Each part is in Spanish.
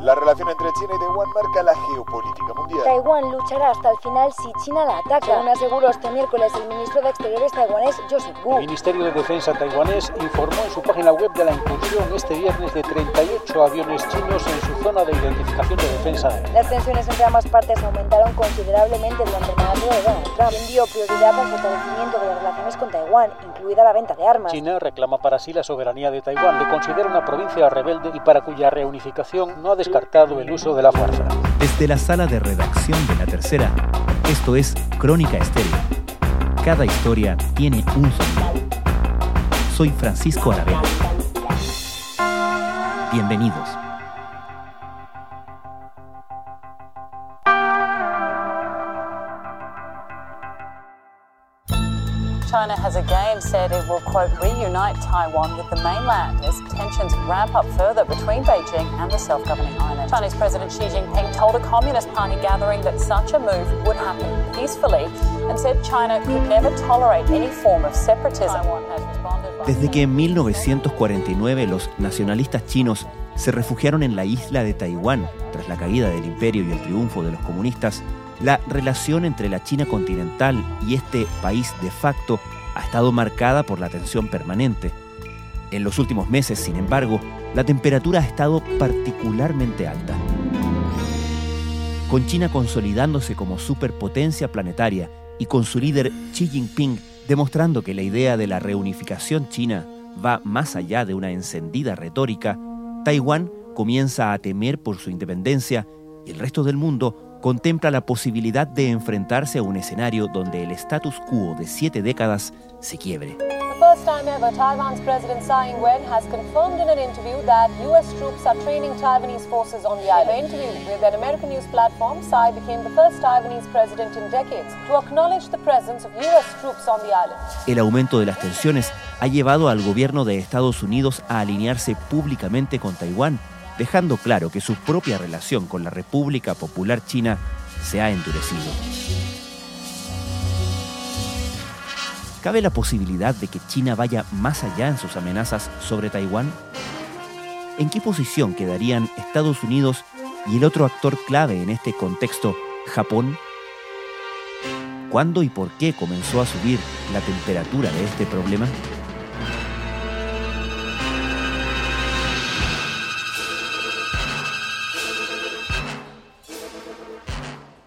La relación entre China y Taiwán marca la geopolítica mundial. Taiwán luchará hasta el final si China la ataca. Según aseguró este miércoles el ministro de Exteriores taiwanés Joseph Wu. El Ministerio de Defensa taiwanés informó en su página web de la incursión este viernes de 38 aviones chinos en su zona de identificación de defensa. Las tensiones entre ambas partes aumentaron considerablemente durante el mandato de Donald Trump, quien dio prioridad al fortalecimiento de las relaciones con Taiwán, incluida la venta de armas. China reclama para sí la soberanía de Taiwán, le considera una provincia rebelde y para cuya reunificación no ha descartado el uso de la fuerza. Desde la sala de redacción de La Tercera, esto es Crónica Estéreo. Cada historia tiene un sonido. Soy Francisco Aravena. Bienvenidos. China has said it will, quote, reunite Taiwan with the mainland as tensions ramp up further between Beijing and the self governing island. Chinese President Xi Jinping told a Communist Party gathering that such a move would happen peacefully and said China could never tolerate any form of separatism. Desde que en 1949 los nacionalistas chinos se refugiaron en la isla de Taiwán tras la caída del imperio y el triunfo de los comunistas, la relación entre la China continental y este país de facto ha estado marcada por la tensión permanente. En los últimos meses, sin embargo, la temperatura ha estado particularmente alta. Con China consolidándose como superpotencia planetaria y con su líder Xi Jinping demostrando que la idea de la reunificación china va más allá de una encendida retórica, Taiwán comienza a temer por su independencia y el resto del mundo contempla la posibilidad de enfrentarse a un escenario donde el status quo de siete décadas se quiebre. El aumento de las tensiones ha llevado al gobierno de Estados Unidos a alinearse públicamente con Taiwán dejando claro que su propia relación con la República Popular China se ha endurecido. ¿Cabe la posibilidad de que China vaya más allá en sus amenazas sobre Taiwán? ¿En qué posición quedarían Estados Unidos y el otro actor clave en este contexto, Japón? ¿Cuándo y por qué comenzó a subir la temperatura de este problema?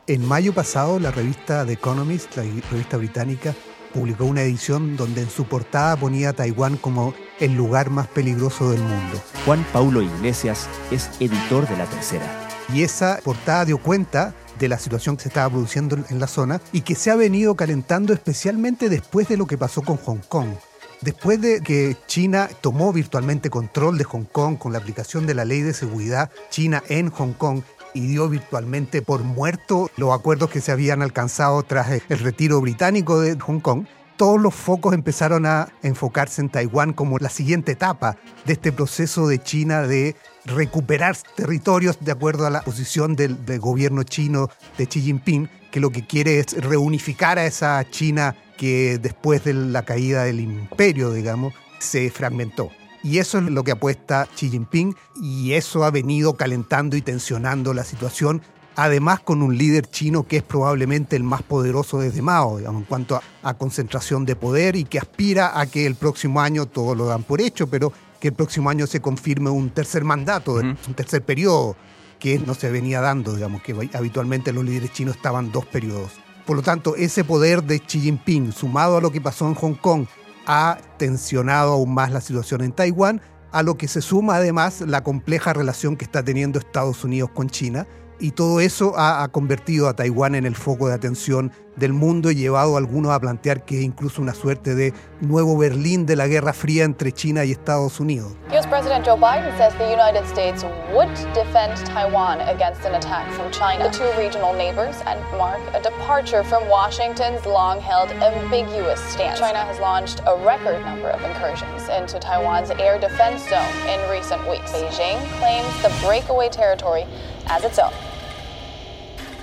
En mayo pasado, la revista The Economist, la revista británica, publicó una edición donde en su portada ponía a Taiwán como el lugar más peligroso del mundo. Juan Paulo Iglesias es editor de La Tercera. Y esa portada dio cuenta de la situación que se estaba produciendo en la zona y que se ha venido calentando especialmente después de lo que pasó con Hong Kong. Después de que China tomó virtualmente control de Hong Kong con la aplicación de la ley de seguridad China en Hong Kong y dio virtualmente por muerto los acuerdos que se habían alcanzado tras el retiro británico de Hong Kong, todos los focos empezaron a enfocarse en Taiwán como la siguiente etapa de este proceso de China de recuperar territorios de acuerdo a la posición del, del, gobierno chino de Xi Jinping, que lo que quiere es reunificar a esa China que después de la caída del imperio, digamos, se fragmentó. Y eso es lo que apuesta Xi Jinping y eso ha venido calentando y tensionando la situación, además con un líder chino que es probablemente el más poderoso desde Mao, digamos, en cuanto a, a concentración de poder y que aspira a que el próximo año, todos lo dan por hecho, pero que el próximo año se confirme un tercer mandato, un tercer periodo, que no se venía dando, digamos, que habitualmente los líderes chinos estaban dos periodos. Por lo tanto, ese poder de Xi Jinping, sumado a lo que pasó en Hong Kong, ha tensionado aún más la situación en Taiwán, a lo que se suma además la compleja relación que está teniendo Estados Unidos con China, y todo eso ha, convertido a Taiwán en el foco de atención del mundo llevado a algunos a plantear que es incluso una suerte de nuevo Berlín de la Guerra Fría entre China y Estados Unidos. US President Joe Biden says the United States would defend Taiwan against an attack from China. The two regional neighbors and mark a departure from Washington's long-held ambiguous stance. China has launched a record number of incursions into Taiwan's air defense zone in recent weeks. Beijing claims the breakaway territory as its own.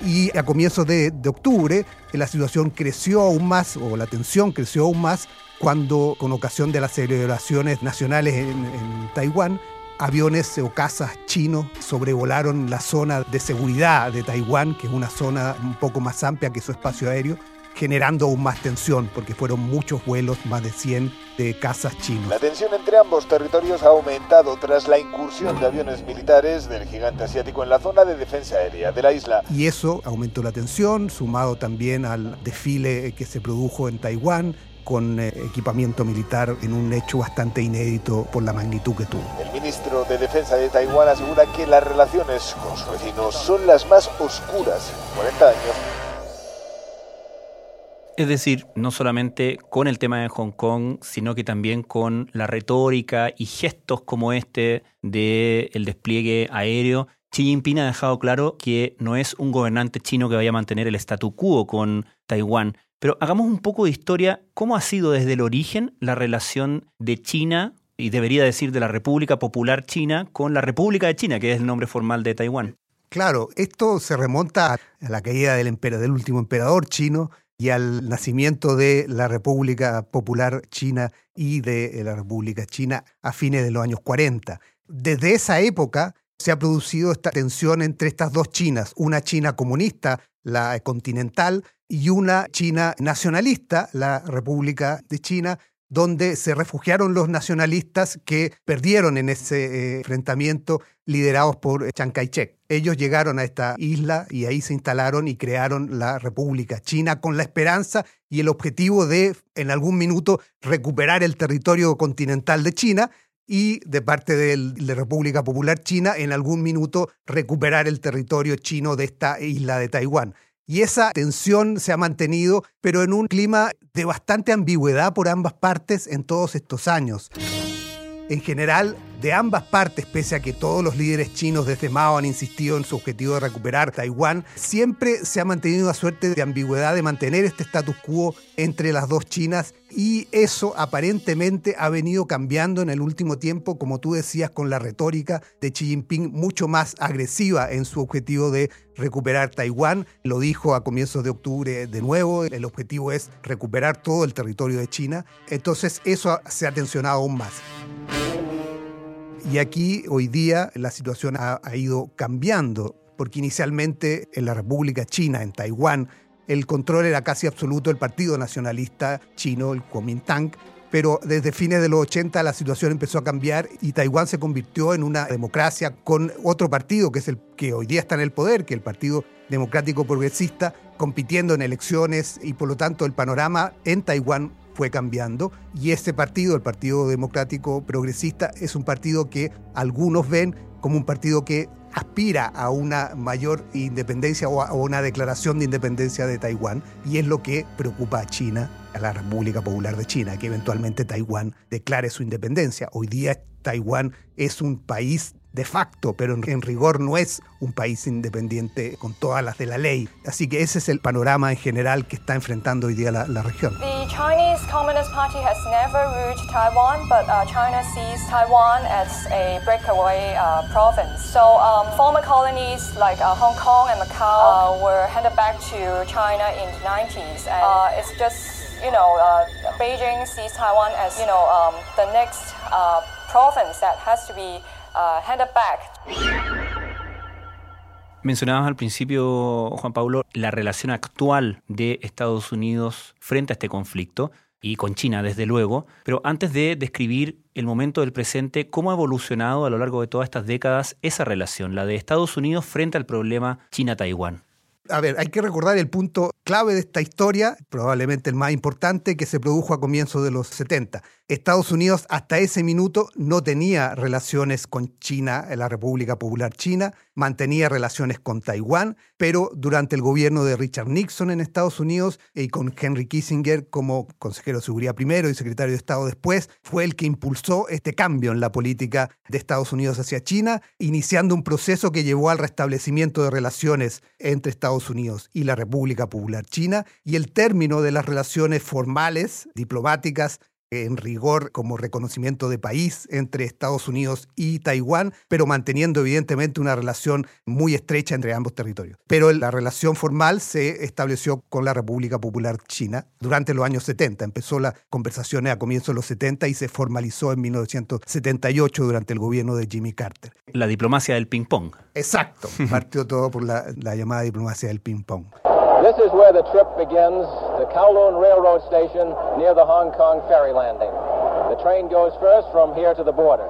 Y a comienzos de, octubre la situación creció aún más, o la tensión creció aún más, cuando con ocasión de las celebraciones nacionales en, en Taiwán, aviones o cazas chinos sobrevolaron la zona de seguridad de Taiwán, que es una zona un poco más amplia que su espacio aéreo, generando aún más tensión, porque fueron muchos vuelos, más de 100 de cazas chinos. La tensión entre ambos territorios ha aumentado tras la incursión de aviones militares del gigante asiático en la zona de defensa aérea de la isla. Y eso aumentó la tensión, sumado también al desfile que se produjo en Taiwán, con eh, equipamiento militar en un hecho bastante inédito por la magnitud que tuvo. El ministro de Defensa de Taiwán asegura que las relaciones con sus vecinos son las más oscuras en 40 años es decir, no solamente con el tema de Hong Kong, sino que también con la retórica y gestos como este del despliegue aéreo. Xi Jinping ha dejado claro que no es un gobernante chino que vaya a mantener el statu quo con Taiwán. Pero hagamos un poco de historia. ¿Cómo ha sido desde el origen la relación de China, y debería decir de la República Popular China, con la República de China, que es el nombre formal de Taiwán? Claro, esto se remonta a la caída del, del último emperador chino, y al nacimiento de la República Popular China y de la República China a fines de los años 40. Desde esa época se ha producido esta tensión entre estas dos Chinas, una China comunista, la continental, y una China nacionalista, la República de China, donde se refugiaron los nacionalistas que perdieron en ese eh, enfrentamiento liderados por Chiang Kai-shek. Ellos llegaron a esta isla y ahí se instalaron y crearon la República China con la esperanza y el objetivo de, en algún minuto, recuperar el territorio continental de China y de parte de la República Popular China, en algún minuto, recuperar el territorio chino de esta isla de Taiwán. Y esa tensión se ha mantenido, pero en un clima de bastante ambigüedad por ambas partes en todos estos años. En general, de ambas partes, pese a que todos los líderes chinos desde Mao han insistido en su objetivo de recuperar Taiwán, siempre se ha mantenido una suerte de ambigüedad de mantener este status quo entre las dos Chinas y eso aparentemente ha venido cambiando en el último tiempo, como tú decías, con la retórica de Xi Jinping mucho más agresiva en su objetivo de recuperar Taiwán. Lo dijo a comienzos de octubre de nuevo, el objetivo es recuperar todo el territorio de China. Entonces eso se ha tensionado aún más. Y aquí hoy día la situación ha, ido cambiando, porque inicialmente en la República China, en Taiwán, el control era casi absoluto del Partido Nacionalista Chino, el Kuomintang, pero desde fines de los 80 la situación empezó a cambiar y Taiwán se convirtió en una democracia con otro partido que es el que hoy día está en el poder, que es el Partido Democrático Progresista, compitiendo en elecciones y por lo tanto el panorama en Taiwán fue cambiando y este partido, el Partido Democrático Progresista, es un partido que algunos ven como un partido que aspira a una mayor independencia o a una declaración de independencia de Taiwán y es lo que preocupa a China, a la República Popular de China, que eventualmente Taiwán declare su independencia. Hoy día Taiwán es un país de facto, pero en, rigor no es un país independiente con todas las de la ley. Así que ese es el panorama en general que está enfrentando hoy día la, la región. The Chinese Communist Party has never ruled Taiwan, but uh, China sees Taiwan as a breakaway uh, province. So um, former colonies like uh, Hong Kong and Macau uh, were handed back to China in the 90s, and uh, it's just you know uh, Beijing sees Taiwan as you know um, the next province that has to be Uh, Mencionabas al principio, Juan Pablo, la relación actual de Estados Unidos frente a este conflicto y con China, desde luego. Pero antes de describir el momento del presente, ¿cómo ha evolucionado a lo largo de todas estas décadas esa relación, la de Estados Unidos frente al problema China-Taiwán? A ver, hay que recordar el punto clave de esta historia, probablemente el más importante, que se produjo a comienzos de los 70. Estados Unidos hasta ese minuto no tenía relaciones con China, la República Popular China, mantenía relaciones con Taiwán, pero durante el gobierno de Richard Nixon en Estados Unidos y con Henry Kissinger como consejero de seguridad primero y secretario de Estado después, fue el que impulsó este cambio en la política de Estados Unidos hacia China, iniciando un proceso que llevó al restablecimiento de relaciones entre Estados Unidos y la República Popular China y el término de las relaciones formales, diplomáticas, en rigor como reconocimiento de país entre Estados Unidos y Taiwán, pero manteniendo evidentemente una relación muy estrecha entre ambos territorios. Pero la relación formal se estableció con la República Popular China durante los años 70. Empezó las conversaciones a comienzos de los 70 y se formalizó en 1978 durante el gobierno de Jimmy Carter. La diplomacia del ping-pong. Exacto, partió todo por la, la llamada diplomacia del ping-pong. This is where the trip begins, the Kowloon Railroad Station near the Hong Kong ferry landing. The train goes first from here to the border.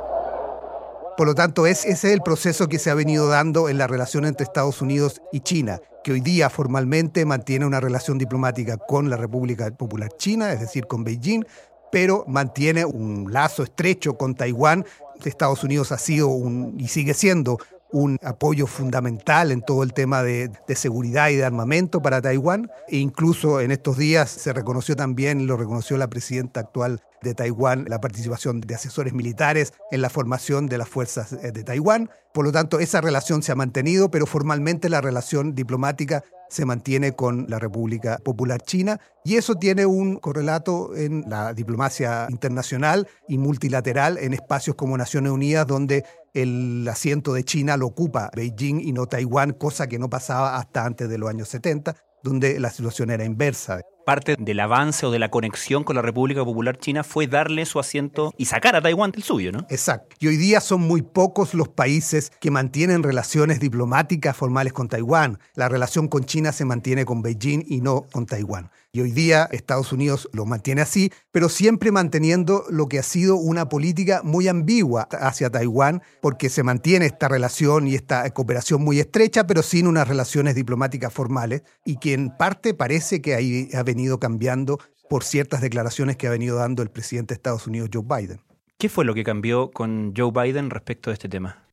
Por lo tanto, es, ese es el proceso que se ha venido dando en la relación entre Estados Unidos y China, que hoy día formalmente mantiene una relación diplomática con la República Popular China, es decir, con Beijing, pero mantiene un lazo estrecho con Taiwán. Estados Unidos ha sido un, y sigue siendo un apoyo fundamental en todo el tema de, seguridad y de armamento para Taiwán. E incluso en estos días se reconoció también, lo reconoció la presidenta actual de Taiwán, la participación de asesores militares en la formación de las fuerzas eh, de Taiwán. Por lo tanto, esa relación se ha mantenido, pero formalmente la relación diplomática se mantiene con la República Popular China y eso tiene un correlato en la diplomacia internacional y multilateral en espacios como Naciones Unidas, donde el asiento de China lo ocupa Beijing y no Taiwán, cosa que no pasaba hasta antes de los años 70, donde la situación era inversa parte del avance o de la conexión con la República Popular China fue darle su asiento y sacar a Taiwán del suyo, ¿no? Exacto. Y hoy día son muy pocos los países que mantienen relaciones diplomáticas formales con Taiwán. La relación con China se mantiene con Beijing y no con Taiwán. Y hoy día Estados Unidos lo mantiene así, pero siempre manteniendo lo que ha sido una política muy ambigua hacia Taiwán, porque se mantiene esta relación y esta cooperación muy estrecha, pero sin unas relaciones diplomáticas formales, y que en parte parece que ahí ha venido cambiando por ciertas declaraciones que ha venido dando el presidente de Estados Unidos, Joe Biden. ¿Qué fue lo que cambió con Joe Biden respecto a este tema?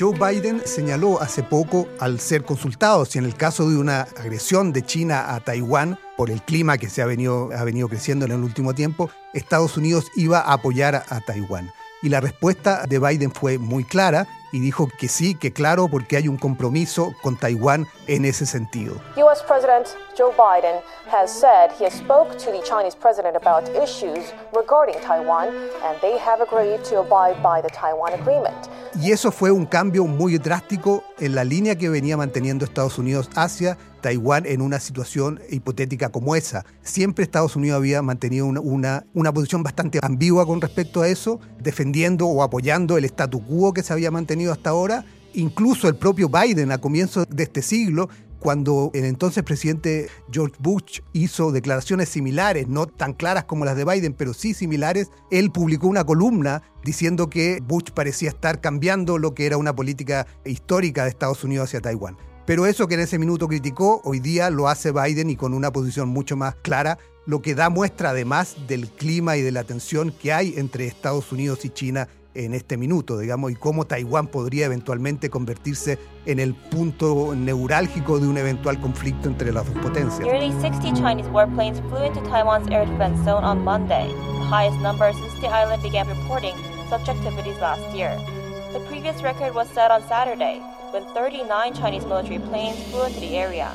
Joe Biden señaló hace poco, al ser consultado, si en el caso de una agresión de China a Taiwán, por el clima que se ha venido, ha venido creciendo en el último tiempo, Estados Unidos iba a apoyar a, a Taiwán. Y la respuesta de Biden fue muy clara y dijo que sí, que claro, porque hay un compromiso con Taiwán en ese sentido. US President Joe Biden has said he spoke to the Chinese president about issues regarding Taiwan and they have agreed to abide by the Taiwan agreement. Y eso fue un cambio muy drástico en la línea que venía manteniendo Estados Unidos hacia Taiwán en una situación hipotética como esa. Siempre Estados Unidos había mantenido una, una, una, posición bastante ambigua con respecto a eso, defendiendo o apoyando el statu quo que se había mantenido hasta ahora. Incluso el propio Biden a comienzos de este siglo cuando el entonces presidente George Bush hizo declaraciones similares, no tan claras como las de Biden, pero sí similares, él publicó una columna diciendo que Bush parecía estar cambiando lo que era una política histórica de Estados Unidos hacia Taiwán. Pero eso que en ese minuto criticó, hoy día lo hace Biden y con una posición mucho más clara, lo que da muestra además del clima y de la tensión que hay entre Estados Unidos y China en este minuto, digamos, y cómo Taiwán podría eventualmente convertirse en el punto neurálgico de un eventual conflicto entre las dos potencias. Nearly 60 Chinese warplanes flew into Taiwan's air defense zone on Monday, the highest number since the island began reporting such activities last year. The previous record was set on Saturday, when 39 Chinese military planes flew into the area.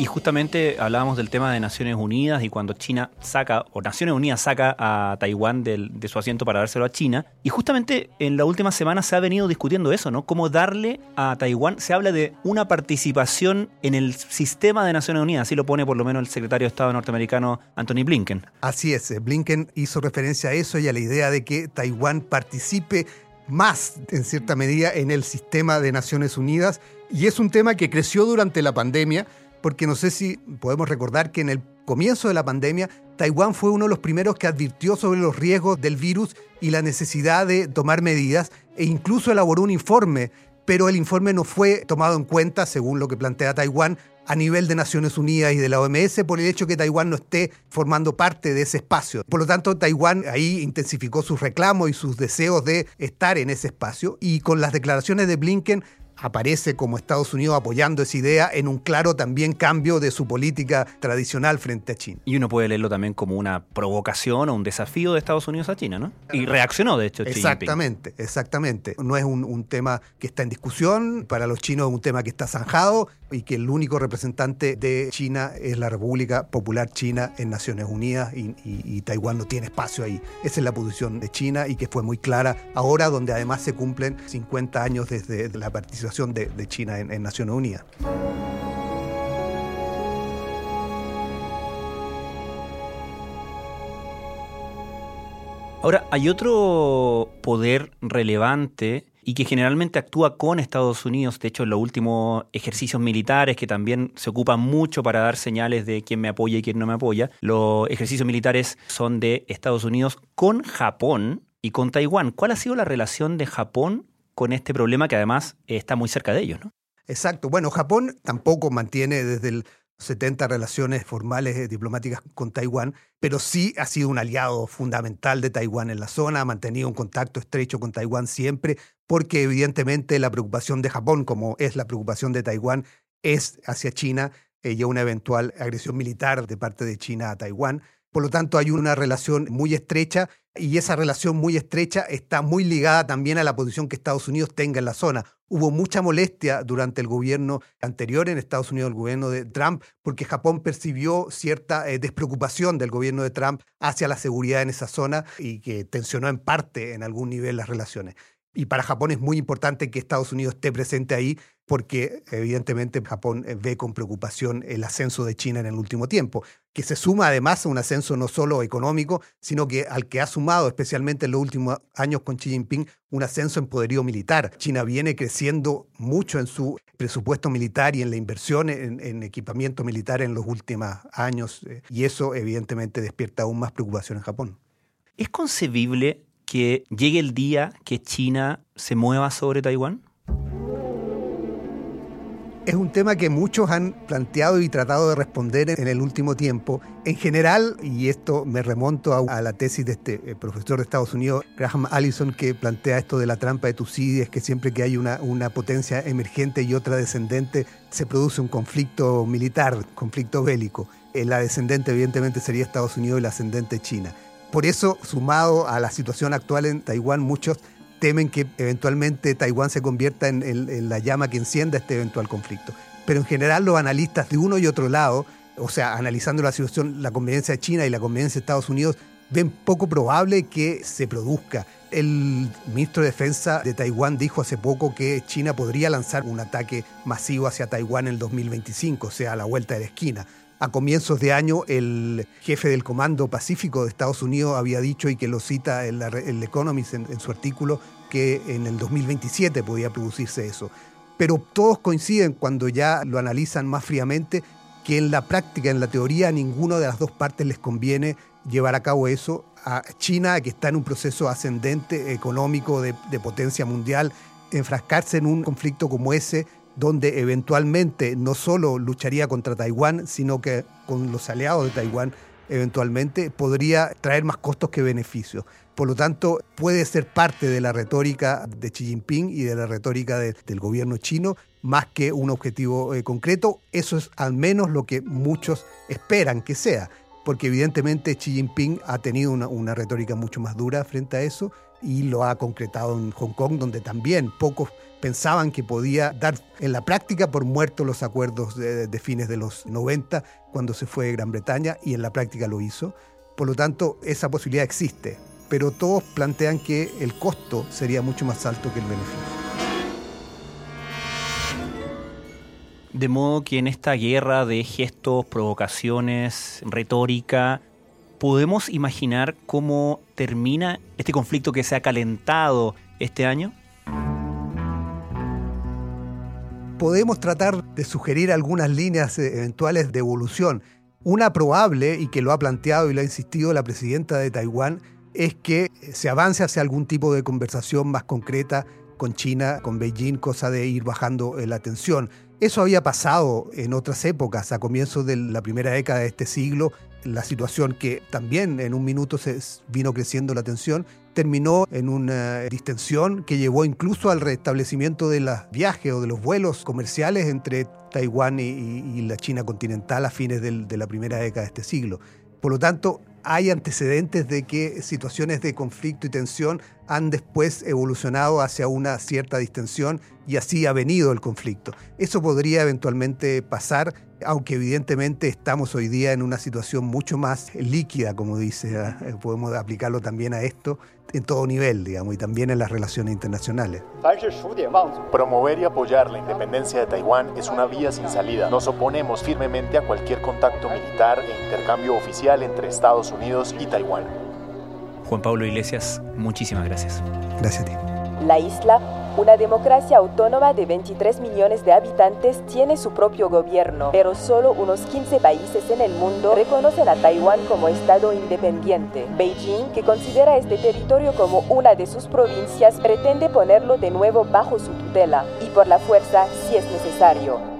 Y justamente hablábamos del tema de Naciones Unidas y cuando China saca, o Naciones Unidas saca a Taiwán de su asiento para dárselo a China. Y justamente en la última semana se ha venido discutiendo eso, ¿no? Cómo darle a Taiwán, se habla de una participación en el sistema de Naciones Unidas, así lo pone por lo menos el secretario de Estado norteamericano Anthony Blinken. Así es, Blinken hizo referencia a eso y a la idea de que Taiwán participe más, en cierta medida, en el sistema de Naciones Unidas. Y es un tema que creció durante la pandemia porque no sé si podemos recordar que en el comienzo de la pandemia, Taiwán fue uno de los primeros que advirtió sobre los riesgos del virus y la necesidad de tomar medidas e incluso elaboró un informe, pero el informe no fue tomado en cuenta, según lo que plantea Taiwán, a nivel de Naciones Unidas y de la OMS por el hecho que Taiwán no esté formando parte de ese espacio. Por lo tanto, Taiwán ahí intensificó sus reclamos y sus deseos de estar en ese espacio y con las declaraciones de Blinken aparece como Estados Unidos apoyando esa idea en un claro también cambio de su política tradicional frente a China. Y uno puede leerlo también como una provocación o un desafío de Estados Unidos a China, ¿no? Y reaccionó, de hecho, Xi Exactamente, exactamente. No es un, un tema que está en discusión, para los chinos es un tema que está zanjado y que el único representante de China es la República Popular China en Naciones Unidas y, y- y Taiwán no tiene espacio ahí. Esa es la posición de China y que fue muy clara ahora, donde además se cumplen 50 años desde la participación de, China en, en Naciones Unidas. Ahora, hay otro poder relevante y que generalmente actúa con Estados Unidos, de hecho en los últimos ejercicios militares que también se ocupan mucho para dar señales de quién me apoya y quién no me apoya, los ejercicios militares son de Estados Unidos con Japón y con Taiwán. ¿Cuál ha sido la relación de Japón con este problema que además está muy cerca de ellos? ¿no? Exacto. Bueno, Japón tampoco mantiene desde el 70 relaciones formales eh, diplomáticas con Taiwán, pero sí ha sido un aliado fundamental de Taiwán en la zona, ha mantenido un contacto estrecho con Taiwán siempre, porque evidentemente la preocupación de Japón, como es la preocupación de Taiwán, es hacia China eh, y una eventual agresión militar de parte de China a Taiwán. Por lo tanto, hay una relación muy estrecha y esa relación muy estrecha está muy ligada también a la posición que Estados Unidos tenga en la zona. Hubo mucha molestia durante el gobierno anterior en Estados Unidos, el gobierno de Trump, porque Japón percibió cierta eh, despreocupación del gobierno de Trump hacia la seguridad en esa zona y que tensionó en parte en algún nivel las relaciones. Y para Japón es muy importante que Estados Unidos esté presente ahí porque evidentemente Japón eh, ve con preocupación el ascenso de China en el último tiempo, que se suma además a un ascenso no solo económico, sino que al que ha sumado especialmente en los últimos años con Xi Jinping un ascenso en poderío militar. China viene creciendo mucho en su presupuesto militar y en la inversión en, en equipamiento militar en los últimos años eh, y eso evidentemente despierta aún más preocupación en Japón. ¿Es concebible que llegue el día que China se mueva sobre Taiwán? Es un tema que muchos han planteado y tratado de responder en el último tiempo. En general, y esto me remonto a, la tesis de este eh, profesor de Estados Unidos, Graham Allison, que plantea esto de la trampa de Tucídides, que siempre que hay una, una potencia emergente y otra descendente, se produce un conflicto militar, conflicto bélico. Eh, La descendente evidentemente sería Estados Unidos y la ascendente China. Por eso, sumado a la situación actual en Taiwán, muchos temen que eventualmente Taiwán se convierta en, la llama que encienda este eventual conflicto. Pero en general los analistas de uno y otro lado, o sea, analizando la situación, la conveniencia de China y la conveniencia de Estados Unidos, ven poco probable que se produzca. El ministro de Defensa de Taiwán dijo hace poco que China podría lanzar un ataque masivo hacia Taiwán en el 2025, o sea, a la vuelta de la esquina. A comienzos de año, el jefe del Comando Pacífico de Estados Unidos había dicho, y que lo cita en la- el Economist en, en su artículo, que en el 2027 podía producirse eso. Pero todos coinciden cuando ya lo analizan más fríamente que en la práctica, en la teoría, a ninguna de las dos partes les conviene llevar a cabo eso. A China, que está en un proceso ascendente económico de, de potencia mundial, enfrascarse en un conflicto como ese, donde eventualmente no solo lucharía contra Taiwán, sino que con los aliados de Taiwán, eventualmente podría traer más costos que beneficios. Por lo tanto, puede ser parte de la retórica de Xi Jinping y de la retórica de- del gobierno chino, más que un objetivo eh, concreto. Eso es al menos lo que muchos esperan que sea, porque evidentemente Xi Jinping ha tenido una retórica mucho más dura frente a eso y lo ha concretado en Hong Kong, donde también pocos pensaban que podía dar en la práctica por muertos los acuerdos de, fines de los 90 cuando se fue de Gran Bretaña y en la práctica lo hizo. Por lo tanto, esa posibilidad existe, pero todos plantean que el costo sería mucho más alto que el beneficio. De modo que en esta guerra de gestos, provocaciones, retórica, ¿podemos imaginar cómo termina este conflicto que se ha calentado este año? podemos tratar de sugerir algunas líneas eh, eventuales de evolución. Una probable, y que lo ha planteado y lo ha insistido la presidenta de Taiwán, es que se avance hacia algún tipo de conversación más concreta con China, con Beijing, cosa de ir bajando eh, la tensión. Eso había pasado en otras épocas, a comienzos de la primera década de este siglo, la situación que también en un minuto se vino creciendo la tensión terminó en una distensión que llevó incluso al restablecimiento de los viajes o de los vuelos comerciales entre Taiwán y, la China continental a fines de la primera década de este siglo. Por lo tanto, hay antecedentes de que situaciones de conflicto y tensión han después evolucionado hacia una cierta distensión y así ha venido el conflicto. Eso podría eventualmente pasar, aunque evidentemente estamos hoy día en una situación mucho más líquida, como dice, ¿eh? podemos aplicarlo también a esto, en todo nivel, digamos, y también en las relaciones internacionales. Promover y apoyar la independencia de Taiwán es una vía sin salida. Nos oponemos firmemente a cualquier contacto militar e intercambio oficial entre Estados Unidos y Taiwán. Juan Pablo Iglesias, muchísimas gracias. Gracias a ti. La isla, una democracia autónoma de 23 millones de habitantes, tiene su propio gobierno, pero solo unos 15 países en el mundo reconocen a Taiwán como Estado independiente. Beijing, que considera este territorio como una de sus provincias, pretende ponerlo de nuevo bajo su tutela, y por la fuerza si es necesario.